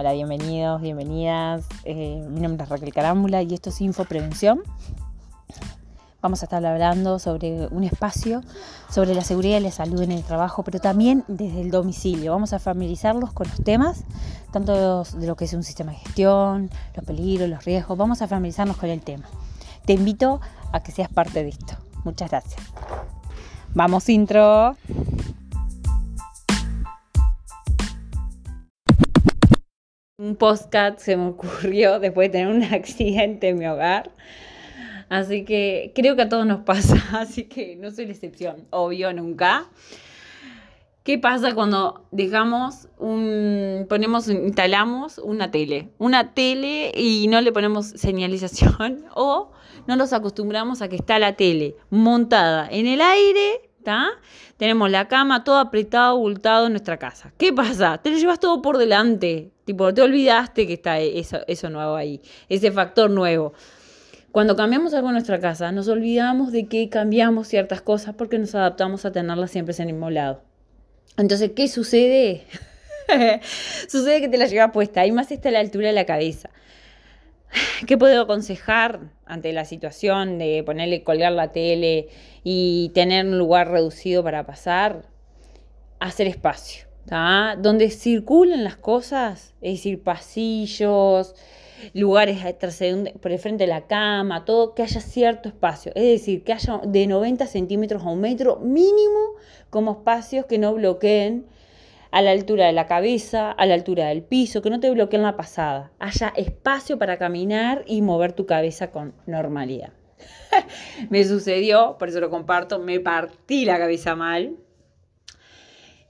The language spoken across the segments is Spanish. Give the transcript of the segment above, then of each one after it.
Hola, bienvenidos, bienvenidas. Eh, mi nombre es Raquel Carámbula y esto es Info Prevención. Vamos a estar hablando sobre un espacio, sobre la seguridad y la salud en el trabajo, pero también desde el domicilio. Vamos a familiarizarlos con los temas, tanto de lo que es un sistema de gestión, los peligros, los riesgos. Vamos a familiarizarnos con el tema. Te invito a que seas parte de esto. Muchas gracias. Vamos, intro. Postcat se me ocurrió después de tener un accidente en mi hogar. Así que creo que a todos nos pasa, así que no soy la excepción, obvio, nunca. ¿Qué pasa cuando dejamos un, ponemos, instalamos una tele? Una tele y no le ponemos señalización o no nos acostumbramos a que está la tele montada en el aire tenemos la cama todo apretado, abultado en nuestra casa. ¿Qué pasa? Te lo llevas todo por delante. Tipo, te olvidaste que está eso, eso nuevo ahí, ese factor nuevo. Cuando cambiamos algo en nuestra casa, nos olvidamos de que cambiamos ciertas cosas porque nos adaptamos a tenerlas siempre en el mismo lado. Entonces, ¿qué sucede? sucede que te la llevas puesta, ahí más está a la altura de la cabeza. ¿Qué puedo aconsejar ante la situación de ponerle, colgar la tele y tener un lugar reducido para pasar? Hacer espacio, Donde circulen las cosas, es decir, pasillos, lugares por el frente de la cama, todo, que haya cierto espacio. Es decir, que haya de 90 centímetros a un metro mínimo como espacios que no bloqueen a la altura de la cabeza, a la altura del piso, que no te bloqueen la pasada. Haya espacio para caminar y mover tu cabeza con normalidad. me sucedió, por eso lo comparto, me partí la cabeza mal.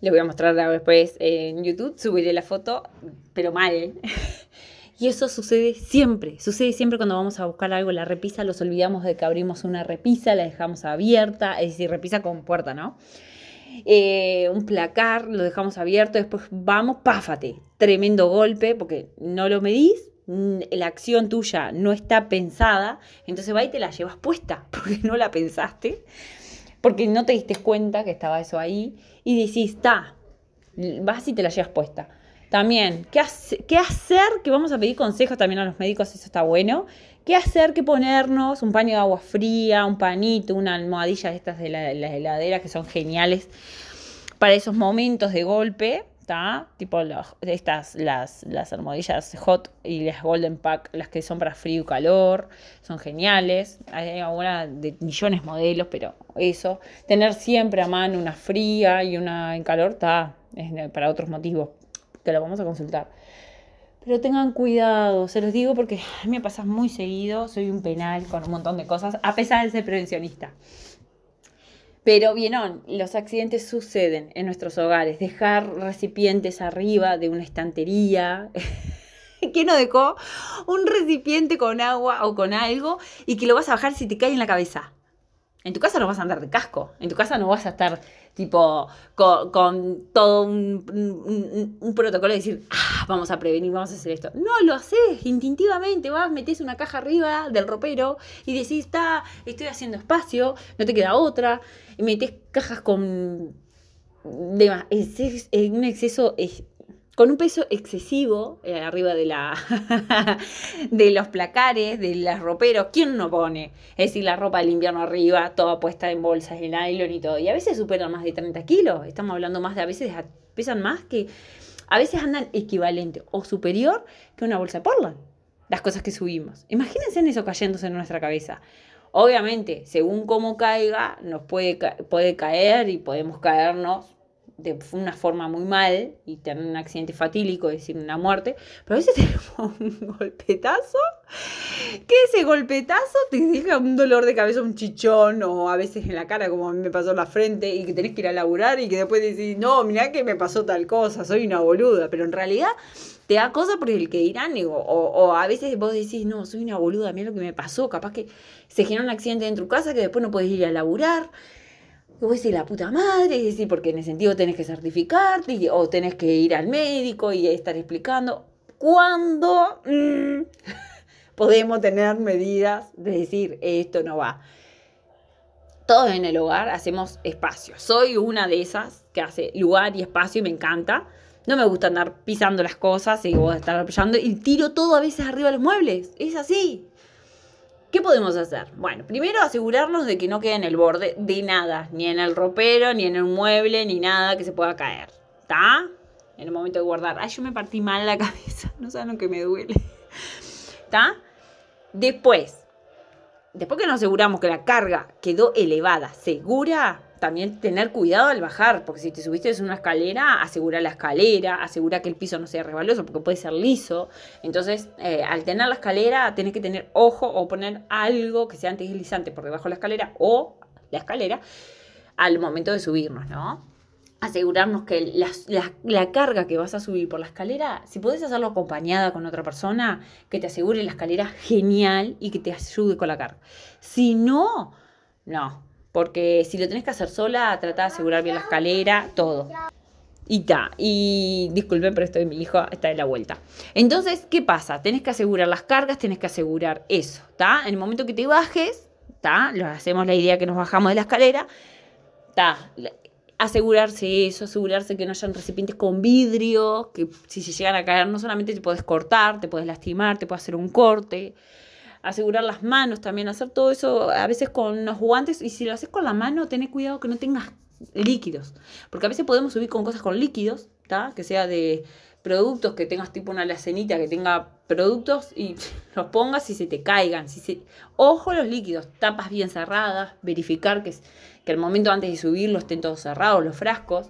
Le voy a mostrar después en YouTube, subiré la foto, pero mal. y eso sucede siempre, sucede siempre cuando vamos a buscar algo la repisa, los olvidamos de que abrimos una repisa, la dejamos abierta, es decir, repisa con puerta, ¿no? Eh, un placar, lo dejamos abierto, después vamos, páfate, tremendo golpe, porque no lo medís, la acción tuya no está pensada, entonces va y te la llevas puesta, porque no la pensaste, porque no te diste cuenta que estaba eso ahí, y decís, está, vas y te la llevas puesta. También, ¿qué, ¿qué hacer? Que vamos a pedir consejos también a los médicos, eso está bueno. ¿Qué hacer que ponernos? Un paño de agua fría, un panito, una almohadilla de estas de la, heladera que son geniales para esos momentos de golpe, ¿está? Tipo estas, las, las almohadillas hot y las golden pack, las que son para frío y calor, son geniales. Hay algunas de millones de modelos, pero eso. Tener siempre a mano una fría y una en calor, está, es para otros motivos, que lo vamos a consultar. Pero tengan cuidado, se los digo porque me pasa muy seguido, soy un penal con un montón de cosas, a pesar de ser prevencionista. Pero bien, los accidentes suceden en nuestros hogares. Dejar recipientes arriba de una estantería. ¿Quién no dejó un recipiente con agua o con algo y que lo vas a bajar si te cae en la cabeza? En tu casa no vas a andar de casco. En tu casa no vas a estar tipo con, todo un, protocolo de decir, ah, vamos a prevenir, vamos a hacer esto. No, lo haces instintivamente, vas, metes una caja arriba del ropero y decís, está, estoy haciendo espacio, no te queda otra, y metes cajas con de, es, un exceso con un peso excesivo eh, arriba de, la de los placares, de los roperos. ¿Quién no pone? Es decir, la ropa del invierno arriba, toda puesta en bolsas de nylon y todo. Y a veces superan más de 30 kilos. Estamos hablando más de, a veces pesan más que, a veces andan equivalente o superior que una bolsa Portland. Las cosas que subimos. Imagínense en eso cayéndose en nuestra cabeza. Obviamente, según cómo caiga, nos puede, puede caer y podemos caernos de una forma muy mal y tener un accidente fatílico, es decir, una muerte, pero a veces tenemos un golpetazo, que ese golpetazo te deja un dolor de cabeza, un chichón, o a veces en la cara, como a mí me pasó en la frente, y que tenés que ir a laburar y que después decís, no, mirá que me pasó tal cosa, soy una boluda, pero en realidad te da cosa por el que dirán, o, o, a veces vos decís, no, soy una boluda, mira lo que me pasó, capaz que se genera un accidente en tu casa que después no podés ir a laburar, y vos decís, la puta madre, y decís, porque en el sentido tenés que certificarte o tenés que ir al médico y estar explicando. ¿Cuándo mm, podemos tener medidas de decir, esto no va? Todos en el hogar hacemos espacio. Soy una de esas que hace lugar y espacio y me encanta. No me gusta andar pisando las cosas y vos estar apoyando y tiro todo a veces arriba de los muebles. Es así. ¿Qué podemos hacer? Bueno, primero asegurarnos de que no quede en el borde de nada, ni en el ropero, ni en un mueble, ni nada que se pueda caer. ¿Está? En el momento de guardar. Ay, yo me partí mal la cabeza. No saben lo que me duele. ¿Está? Después, después que nos aseguramos que la carga quedó elevada, segura, también tener cuidado al bajar, porque si te subiste en una escalera, asegura la escalera, asegura que el piso no sea resbaloso, porque puede ser liso. Entonces, eh, al tener la escalera, tenés que tener ojo o poner algo que sea antideslizante por debajo de la escalera o la escalera al momento de subirnos, ¿no? Asegurarnos que la, carga que vas a subir por la escalera, si podés hacerlo acompañada con otra persona, que te asegure la escalera genial y que te ayude con la carga. Si no, no, porque si lo tenés que hacer sola, trata de asegurar bien la escalera, todo. Y ta, y disculpen, pero estoy mi hijo está de la vuelta. Entonces, ¿qué pasa? Tenés que asegurar las cargas, tenés que asegurar eso, ¿está? En el momento que te bajes, ¿está? Lo hacemos la idea que nos bajamos de la escalera, ¿está? Asegurarse eso, asegurarse que no hayan recipientes con vidrio, que si se llegan a caer no solamente te puedes cortar, te puedes lastimar, te puede hacer un corte, asegurar las manos también, hacer todo eso a veces con los guantes y si lo haces con la mano, ten cuidado que no tengas líquidos, porque a veces podemos subir con cosas con líquidos, que sea de productos, que tengas tipo una lacenita que tenga productos y los pongas y se te caigan. Si se... Ojo los líquidos, tapas bien cerradas, verificar que, que el momento antes de subirlo estén todos cerrados los frascos.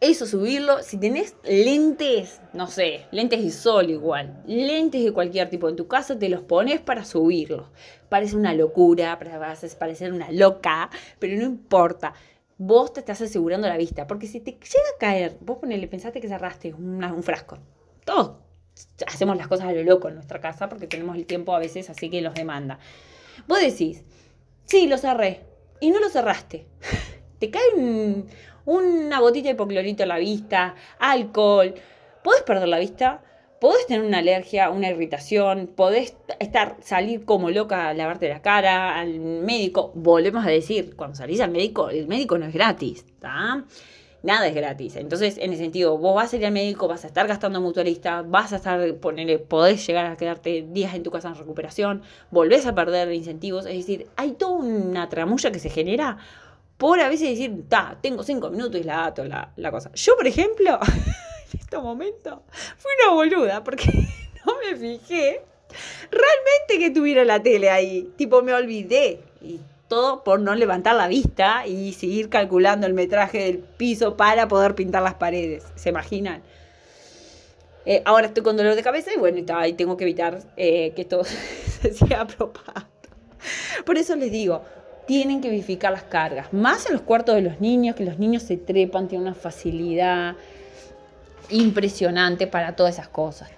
Eso subirlo, si tenés lentes, no sé, lentes de sol igual, lentes de cualquier tipo en tu casa, te los pones para subirlos. Parece una locura, a parecer una loca, pero no importa. Vos te estás asegurando la vista, porque si te llega a caer, vos ponele, pensaste que cerraste un frasco. Todos hacemos las cosas a lo loco en nuestra casa porque tenemos el tiempo a veces así que los demanda. Vos decís, sí, lo cerré, y no lo cerraste. Te cae un, una gotita de hipoclorito a la vista, alcohol, podés perder la vista, podés tener una alergia, una irritación, podés estar, salir como loca a lavarte la cara, al médico, volvemos a decir, cuando salís al médico, el médico no es gratis. Nada es gratis. Entonces, en ese sentido, vos vas a ir al médico, vas a estar gastando mutualista, vas a estar, ponerle, podés llegar a quedarte días en tu casa en recuperación, volvés a perder incentivos. Es decir, hay toda una tramulla que se genera por a veces decir, ta, tengo cinco minutos y la dato la, cosa. Yo, por ejemplo, en este momento, fui una boluda porque no me fijé realmente que tuviera la tele ahí. Tipo, me olvidé. Y todo por no levantar la vista y seguir calculando el metraje del piso para poder pintar las paredes. ¿Se imaginan? Eh, ahora estoy con dolor de cabeza y bueno, tengo que evitar eh, que esto se siga propagando. Por eso les digo, tienen que verificar las cargas, más en los cuartos de los niños, que los niños se trepan, tienen una facilidad impresionante para todas esas cosas.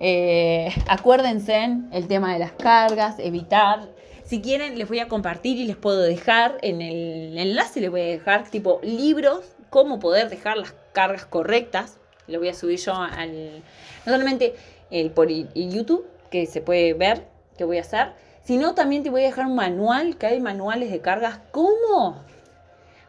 Eh, acuérdense el tema de las cargas, evitar. Si quieren, les voy a compartir y les puedo dejar en el enlace, les voy a dejar tipo libros, cómo poder dejar las cargas correctas. Lo voy a subir yo al, no solamente el, por YouTube, que se puede ver qué voy a hacer, sino también te voy a dejar un manual, que hay manuales de cargas. ¿Cómo?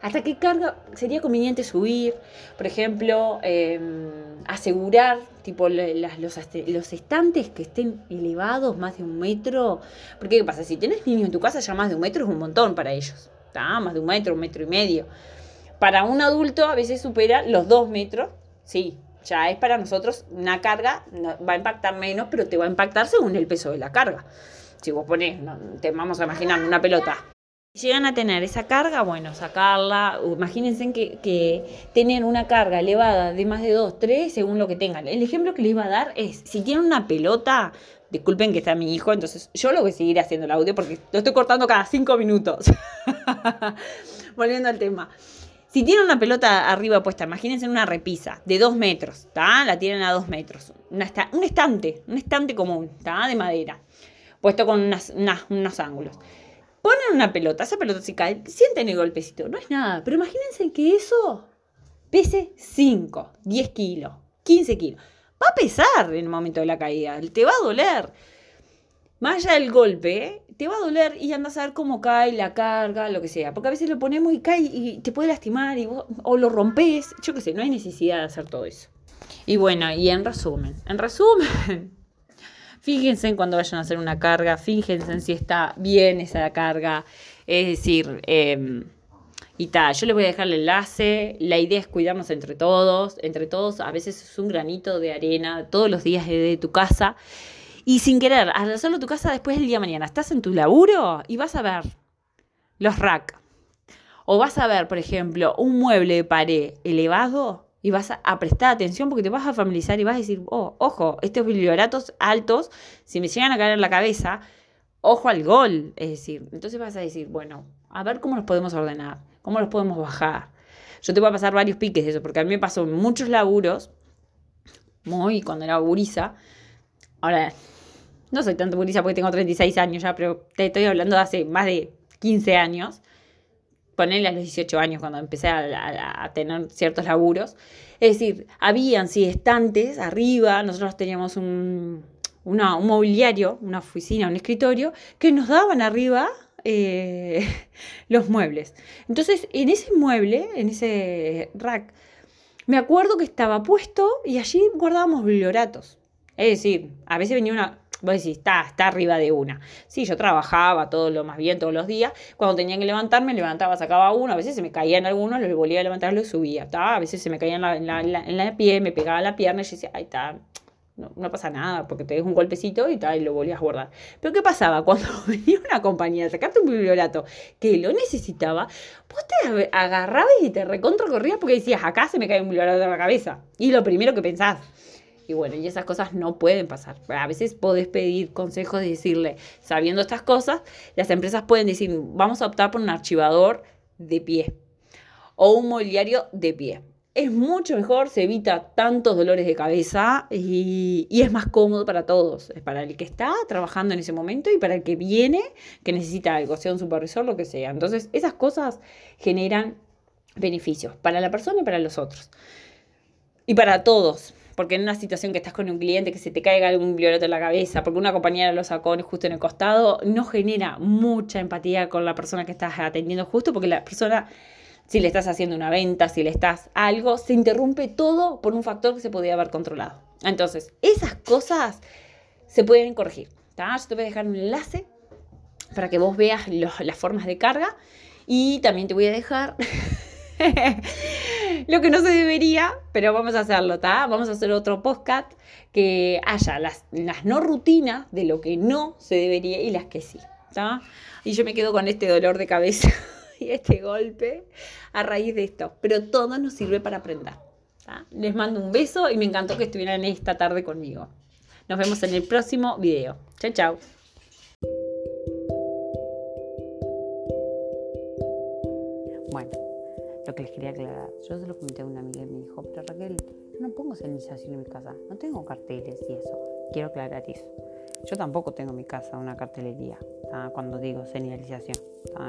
¿Hasta qué carga sería conveniente subir? Por ejemplo, em, asegurar tipo los, los, estantes que estén elevados más de un metro. Porque ¿qué pasa? Si tienes niños en tu casa ya más de un metro es un montón para ellos. ¿está? Más de un metro, un metro y medio. Para un adulto a veces supera los dos metros. Sí, ya es para nosotros una carga, va a impactar menos, pero te va a impactar según el peso de la carga si vos ponés, te vamos a imaginar una pelota. Llegan a tener esa carga, bueno, sacarla. Imagínense que, que una carga elevada de más de 2, 3, según lo que tengan. El ejemplo que les iba a dar es, si tienen una pelota, disculpen que está mi hijo, entonces yo lo voy a seguir haciendo el audio porque lo estoy cortando cada 5 minutos. Volviendo al tema. Si tienen una pelota arriba puesta, imagínense una repisa de 2 metros, ¿está? La tienen a 2 metros. un estante, un estante común, ¿está? De madera puesto con unos ángulos. Ponen una pelota, esa pelota se cae, sienten el golpecito, no es nada, pero imagínense que eso pese 5, 10 kilos, 15 kilos. Va a pesar en el momento de la caída, te va a doler. más allá del golpe, te va a doler y andas a ver cómo cae la carga, lo que sea. Porque a veces lo ponemos y cae y te puede lastimar o lo rompes. Yo qué sé, no hay necesidad de hacer todo eso. Y bueno, y en resumen, en resumen, fíjense en cuando vayan a hacer una carga, fíjense en si está bien esa carga. Es decir, eh, y tal, yo les voy a dejar el enlace. La idea es cuidarnos entre todos. Entre todos, a veces es un granito de arena todos los días de tu casa. Y sin querer, al hacerlo tu casa después del día de mañana, estás en tu laburo y vas a ver los rack. O vas a ver, por ejemplo, un mueble de pared elevado y vas a, prestar atención porque te vas a familiarizar y vas a decir, oh, ojo, estos biblioratos altos, si me llegan a caer en la cabeza, ojo al gol. Es decir, entonces vas a decir, bueno, a ver cómo nos podemos ordenar. ¿Cómo los podemos bajar? Yo te voy a pasar varios piques de eso, porque a mí me pasó muchos laburos, muy cuando era gurisa. Ahora, no soy tanto gurisa porque tengo 36 años ya, pero te estoy hablando de hace más de 15 años. Ponerle a los 18 años cuando empecé a, tener ciertos laburos. Es decir, habían sí estantes arriba, nosotros teníamos un, un mobiliario, una oficina, un escritorio, que nos daban arriba eh, los muebles. Entonces, en ese mueble, en ese rack, me acuerdo que estaba puesto y allí guardábamos biblioratos. Es decir, a veces venía una, vos decís, está, está arriba de una. Sí, yo trabajaba todo lo más bien todos los días. Cuando tenía que levantarme, levantaba, sacaba uno. A veces se me caían algunos, lo volvía a levantar, lo subía. A veces se me caía en la, en en la me pegaba la pierna y yo decía, ahí está, no, pasa nada, porque te des un golpecito y tal, y lo volvías a guardar. Pero ¿qué pasaba? Cuando venía una compañía a sacarte un bibliorato que lo necesitaba, vos te agarrabas y te recontracorrías porque decías, acá se me cae un bibliorato de la cabeza. Y lo primero que pensás. Y bueno, y esas cosas no pueden pasar. A veces podés pedir consejos y decirle, sabiendo estas cosas, las empresas pueden decir, vamos a optar por un archivador de pie o un mobiliario de pie es mucho mejor, se evita tantos dolores de cabeza y, es más cómodo para todos, es para el que está trabajando en ese momento y para el que viene, que necesita algo, sea un supervisor, lo que sea. Entonces, esas cosas generan beneficios para la persona y para los otros. Y para todos, porque en una situación que estás con un cliente que se te caiga algún biblioteca en la cabeza, porque una compañera lo sacó justo en el costado, no genera mucha empatía con la persona que estás atendiendo justo, porque la persona si le estás haciendo una venta, si le estás algo, se interrumpe todo por un factor que se podía haber controlado. Entonces, esas cosas se pueden corregir. Yo te voy a dejar un enlace para que vos veas las formas de carga y también te voy a dejar lo que no se debería, pero vamos a hacerlo, ¿está? Vamos a hacer otro podcast que haya las, las no rutinas de lo que no se debería y las que sí, ¿está? Y yo me quedo con este dolor de cabeza. este golpe a raíz de esto. Pero todo nos sirve para aprender. Les mando un beso y me encantó que estuvieran esta tarde conmigo. Nos vemos en el próximo video. Chao, chao. Yo se lo comenté a una amiga y me dijo, pero Raquel, no pongo señalización en mi casa. No tengo carteles y eso. Quiero aclarar eso. Yo tampoco tengo en mi casa una cartelería cuando digo señalización.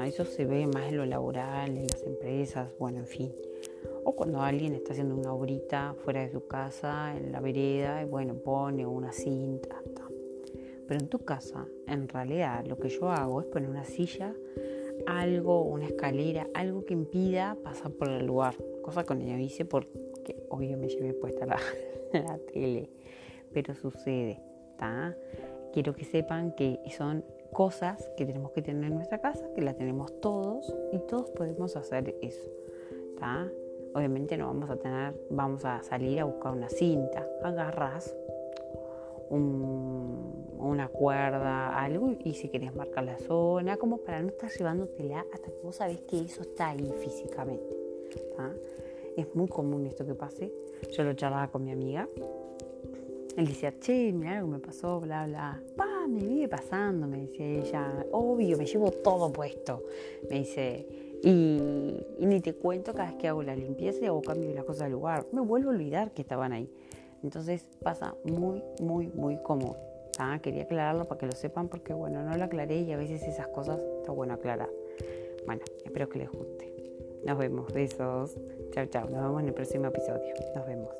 Eso se ve más en lo laboral, en las empresas, bueno, en fin. O cuando alguien está haciendo una obrita fuera de su casa, en la vereda, y bueno, pone una cinta. Pero en tu casa, en realidad, lo que yo hago es poner una silla, algo, una escalera, algo que impida pasar por el lugar. Cosa que no hice porque obvio me llevé puesta la, la tele. Pero sucede, ¿está? quiero que sepan que son cosas que tenemos que tener en nuestra casa, que la tenemos todos y todos podemos hacer eso. Obviamente no vamos a tener, vamos a salir a buscar una cinta, agarras una cuerda, algo, y si querés marcar la zona, como para no estar llevándotela hasta que vos sabés que eso está ahí físicamente. Es muy común esto que pase. Yo lo charlaba con mi amiga él decía, che, mira lo que me pasó, bla, bla. Pa, me vive pasando, me decía ella. Obvio, me llevo todo puesto. Me dice, y, ni te cuento cada vez que hago la limpieza o cambio las cosas de lugar. Me vuelvo a olvidar que estaban ahí. Entonces pasa muy, muy, muy común. Ah, quería aclararlo para que lo sepan porque, bueno, no lo aclaré y a veces esas cosas está bueno aclarar. Bueno, espero que les guste. Nos vemos. Besos. Chao, chao. Nos vemos en el próximo episodio. Nos vemos.